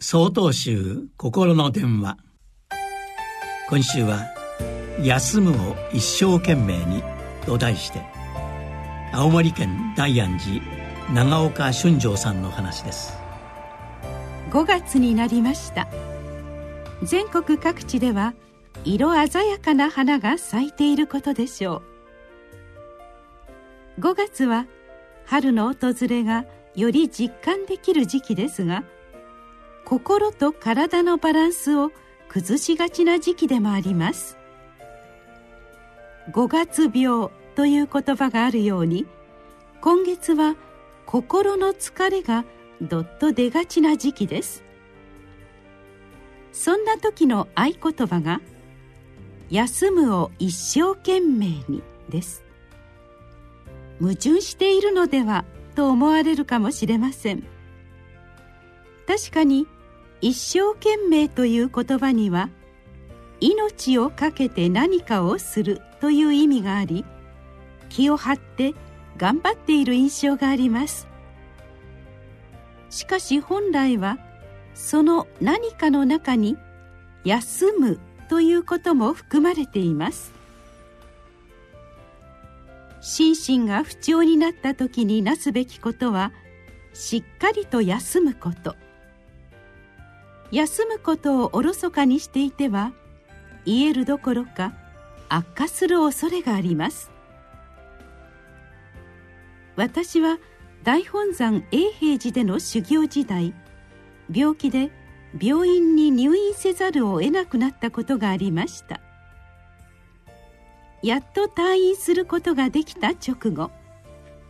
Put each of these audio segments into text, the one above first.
総統集心の電話。今週は「休むを一生懸命に」と題して青森県大安寺長岡俊丈さんの話です。5月になりました。全国各地では色鮮やかな花が咲いていることでしょう。5月は春の訪れがより実感できる時期ですが心と体のバランスを崩しがちな時期でもあります。五月病という言葉があるように今月は心の疲れがどっと出がちな時期です。そんな時の合言葉が「休むを一生懸命に」です。矛盾しているのではと思われるかもしれません。確かに一生懸命という言葉には命を懸けて何かをするという意味があり気を張って頑張っている印象があります。しかし本来はその何かの中に休むということも含まれています。心身が不調になった時になすべきことはしっかりと休むこと。休むことをおろそかにしていては癒えるどころか悪化する恐れがあります。私は大本山永平寺での修行時代病気で病院に入院せざるを得なくなったことがありました。やっと退院することができた直後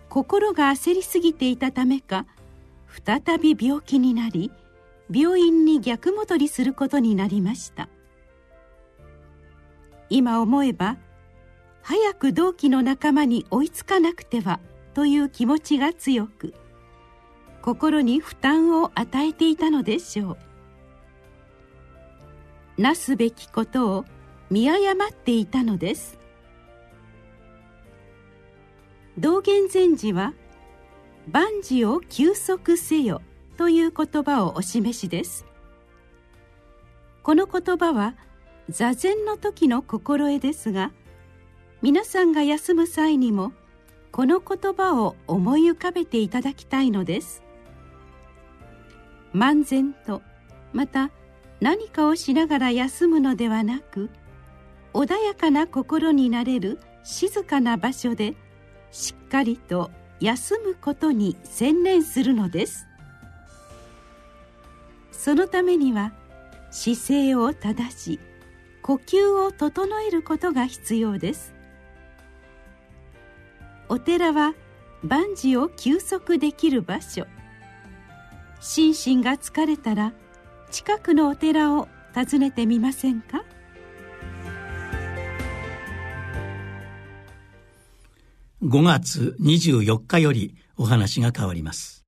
心が焦りすぎていたためか再び病気になり病院に逆戻りすることになりました。今思えば早く同期の仲間に追いつかなくてはという気持ちが強く心に負担を与えていたのでしょう。なすべきことを見誤っていたのです。道元禅師は万事を休息せよという言葉をお示しです。この言葉は座禅の時の心得ですが皆さんが休む際にもこの言葉を思い浮かべていただきたいのです。漫然とまた何かをしながら休むのではなく穏やかな心になれる静かな場所でしっかりと休むことに専念するのです。そのためには姿勢を正し呼吸を整えることが必要です。お寺は万事を休息できる場所。心身が疲れたら近くのお寺を訪ねてみませんか？5月24日よりお話が変わります。